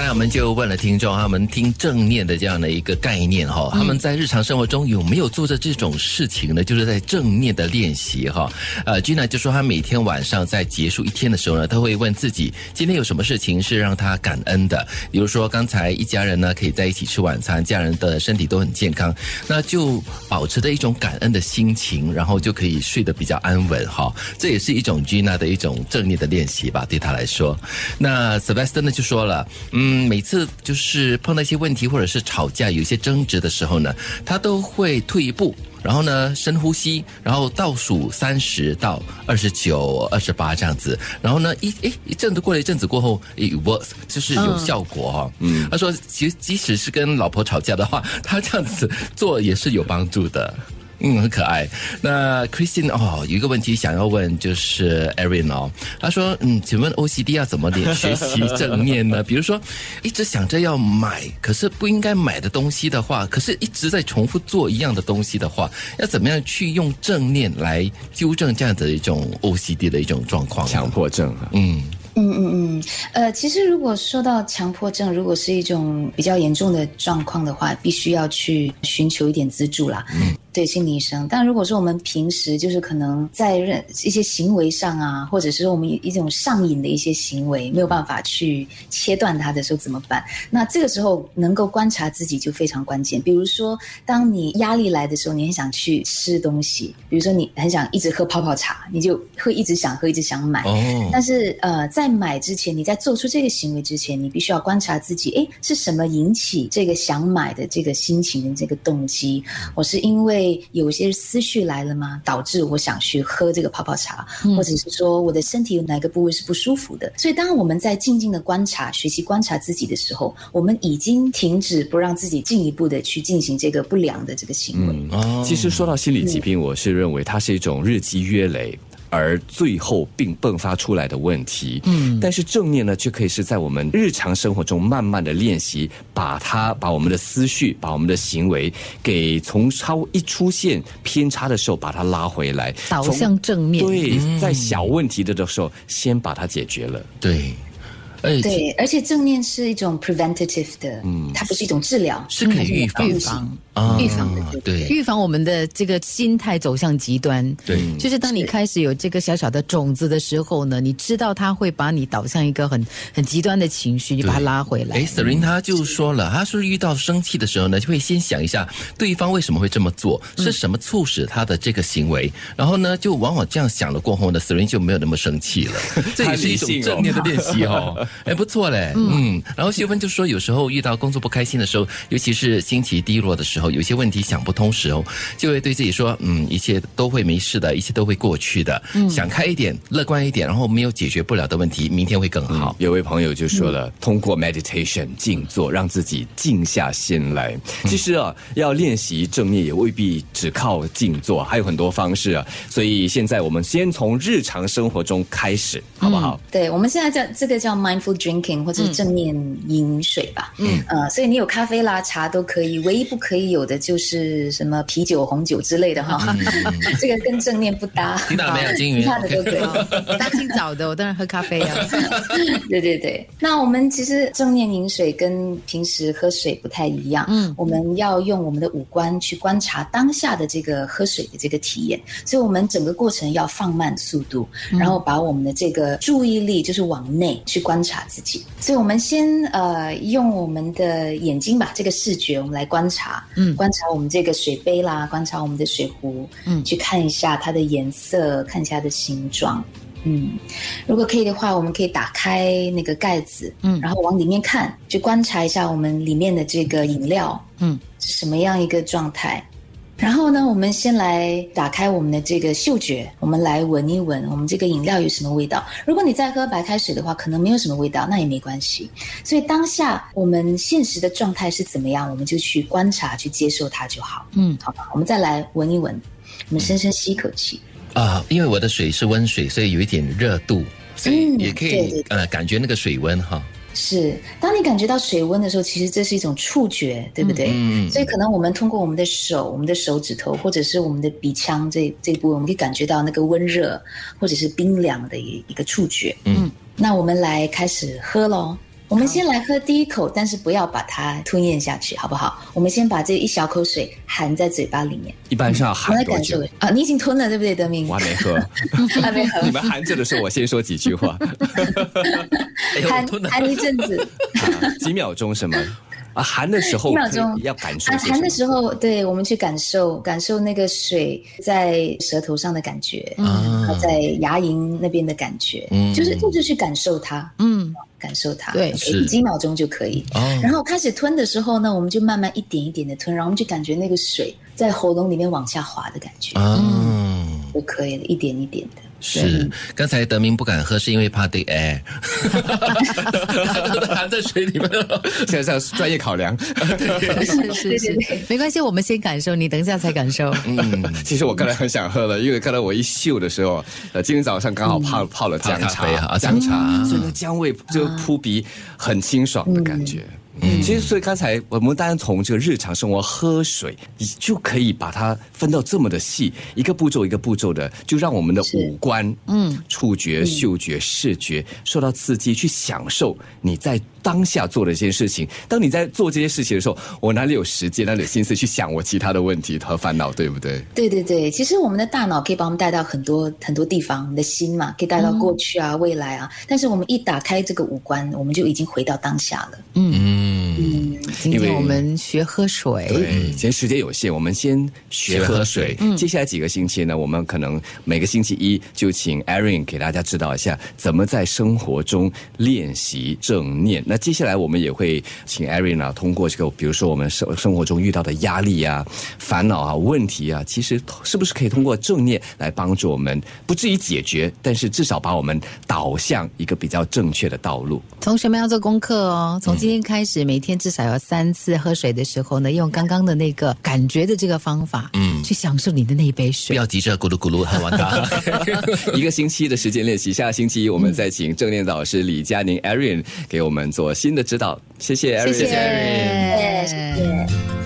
刚才我们就问了听众，他们听正念的这样的一个概念哈，他们在日常生活中有没有做着这种事情呢？就是在正念的练习哈。呃，Gina 就说他每天晚上在结束一天的时候呢，他会问自己今天有什么事情是让他感恩的。比如说刚才一家人呢可以在一起吃晚餐，家人的身体都很健康，那就保持着一种感恩的心情，然后就可以睡得比较安稳哈。这也是一种 Gina 的一种正念的练习吧，对他来说。那 Sylvester 呢就说了。嗯，每次就是碰到一些问题或者是吵架有一些争执的时候呢，他都会退一步，然后呢深呼吸，然后倒数三十到二十九、二十八这样子，然后呢一诶一阵子过了一阵子过后，it works 就是有效果哈。嗯，他说其实即使是跟老婆吵架的话，他这样子做也是有帮助的。嗯，很可爱。那 Christine 哦，有一个问题想要问，就是 Erin 哦，他说，嗯，请问 OCD 要怎么学习正念呢？比如说，一直想着要买，可是不应该买的东西的话，可是一直在重复做一样的东西的话，要怎么样去用正念来纠正这样的一种 OCD 的一种状况？强迫症啊，嗯。嗯嗯嗯，呃，其实如果说到强迫症，如果是一种比较严重的状况的话，必须要去寻求一点资助啦。嗯，对，心理医生。但如果说我们平时就是可能在认一些行为上啊，或者是我们一种上瘾的一些行为，没有办法去切断它的时候怎么办？那这个时候能够观察自己就非常关键。比如说，当你压力来的时候，你很想去吃东西，比如说你很想一直喝泡泡茶，你就会一直想喝，一直想买。哦，但是呃，在在买之前，你在做出这个行为之前，你必须要观察自己，哎，是什么引起这个想买的这个心情的这个动机？我是因为有些思绪来了吗？导致我想去喝这个泡泡茶，或者是说我的身体有哪个部位是不舒服的？所以，当我们在静静的观察、学习观察自己的时候，我们已经停止不让自己进一步的去进行这个不良的这个行为。嗯，其实说到心理疾病，我是认为它是一种日积月累。而最后并迸发出来的问题，嗯，但是正念呢，却可以是在我们日常生活中慢慢的练习，把它把我们的思绪，把我们的行为，给从超一出现偏差的时候，把它拉回来，导向正面。对，在小问题的的时候，先把它解决了。对。对，而且正念是一种 preventative 的，嗯，它不是一种治疗，是可以预防、预防、预防的，对，预防我们的这个心态走向极端。对，就是当你开始有这个小小的种子的时候呢，你知道它会把你导向一个很很极端的情绪，你把它拉回来。哎，Serin 他就说了，他说遇到生气的时候呢，就会先想一下对方为什么会这么做，是什么促使他的这个行为，然后呢，就往往这样想了过后呢，Serin 就没有那么生气了。这也是一种正念的练习哦。哎，不错嘞，嗯，然后秀芬就说，有时候遇到工作不开心的时候，尤其是心情低落的时候，有些问题想不通时候，就会对自己说，嗯，一切都会没事的，一切都会过去的，想开一点，乐观一点，然后没有解决不了的问题，明天会更好。有位朋友就说了，通过 meditation 静坐，让自己静下心来。其实啊，要练习正念也未必只靠静坐，还有很多方式啊。所以现在我们先从日常生活中开始，好不好？对，我们现在叫这个叫 mindful drink。或者正念饮水吧，嗯，呃，所以你有咖啡啦、茶都可以，唯一不可以有的就是什么啤酒、红酒之类的哈，这个跟正念不搭。听到没有，金鱼？其他的都可以。大清早的，我当然喝咖啡啊。对对对，那我们其实正念饮水跟平时喝水不太一样，嗯，我们要用我们的五官去观察当下的这个喝水的这个体验，所以我们整个过程要放慢速度，然后把我们的这个注意力就是往内去观察自己。所以，我们先呃用我们的眼睛吧，这个视觉，我们来观察，嗯，观察我们这个水杯啦，观察我们的水壶，嗯，去看一下它的颜色，看一下它的形状，嗯，如果可以的话，我们可以打开那个盖子，嗯，然后往里面看，去观察一下我们里面的这个饮料，嗯，是什么样一个状态。然后呢，我们先来打开我们的这个嗅觉，我们来闻一闻我们这个饮料有什么味道。如果你在喝白开水的话，可能没有什么味道，那也没关系。所以当下我们现实的状态是怎么样，我们就去观察、去接受它就好。嗯，好吧，我们再来闻一闻，我们深深吸一口气。啊，因为我的水是温水，所以有一点热度，所以也可以呃感觉那个水温哈。是，当你感觉到水温的时候，其实这是一种触觉，对不对？嗯。所以可能我们通过我们的手、我们的手指头，或者是我们的鼻腔这这一部分，我们可以感觉到那个温热或者是冰凉的一一个触觉。嗯。那我们来开始喝喽。我们先来喝第一口，但是不要把它吞咽下去，好不好？我们先把这一小口水含在嘴巴里面。一般是要我含多久来感受？啊，你已经吞了，对不对，德明我？还没喝，还没喝 你，们含着的时候，我先说几句话，含含一阵子。啊几秒钟什么？啊，寒的时候一秒钟可以要感受啊，些什么含的时候，对我们去感受感受那个水在舌头上的感觉，啊它在牙龈那边的感觉，嗯就是就是去感受它，嗯，感受它，对是几秒钟就可以。哦然后开始吞的时候呢，我们就慢慢一点一点的吞，然后我们就感觉那个水在喉咙里面往下滑的感觉，嗯。就可以了，一点一点的。是，刚才德明不敢喝，是因为怕 dead air，含在水里面了。现在是专业考量。是是是，没关系，我们先感受，你等一下才感受。嗯，其实我刚才很想喝了，因为刚才我一嗅的时候，呃，今天早上刚好泡泡了姜茶姜姜茶所以那姜味就扑鼻，很清爽的感觉。嗯，其实所以刚才我们当然从这个日常生活喝水，就可以把它分到这么的细，一个步骤一个步骤的，就让我们的五官，嗯，触觉、嗅觉、视觉受到刺激，去享受你在当下做的一件事情。当你在做这些事情的时候，我哪里有时间，哪里有心思去想我其他的问题和烦恼，对不对？对对对，其实我们的大脑可以把我们带到很多很多地方，我们的心嘛，可以带到过去啊、未来啊。但是我们一打开这个五官，我们就已经回到当下了。嗯，今因为天我们学喝水，对，今天时间有限，我们先学喝水。接下来几个星期呢，我们可能每个星期一就请 Erin 给大家指导一下，怎么在生活中练习正念。那接下来我们也会请 Erin 啊，通过这个，比如说我们生生活中遇到的压力啊、烦恼啊、问题啊，其实是不是可以通过正念来帮助我们，不至于解决，但是至少把我们导向一个比较正确的道路。同学们要做功课哦。从今天开始，每天至少要三次喝水的时候呢，用刚刚的那个感觉的这个方法，嗯，去享受你的那一杯水不。要急着咕噜咕噜喝完它。一个星期的时间练习，下个星期一我们再请正念导师李佳宁 Erin 给我们做新的指导。谢谢 Erin，谢谢谢谢。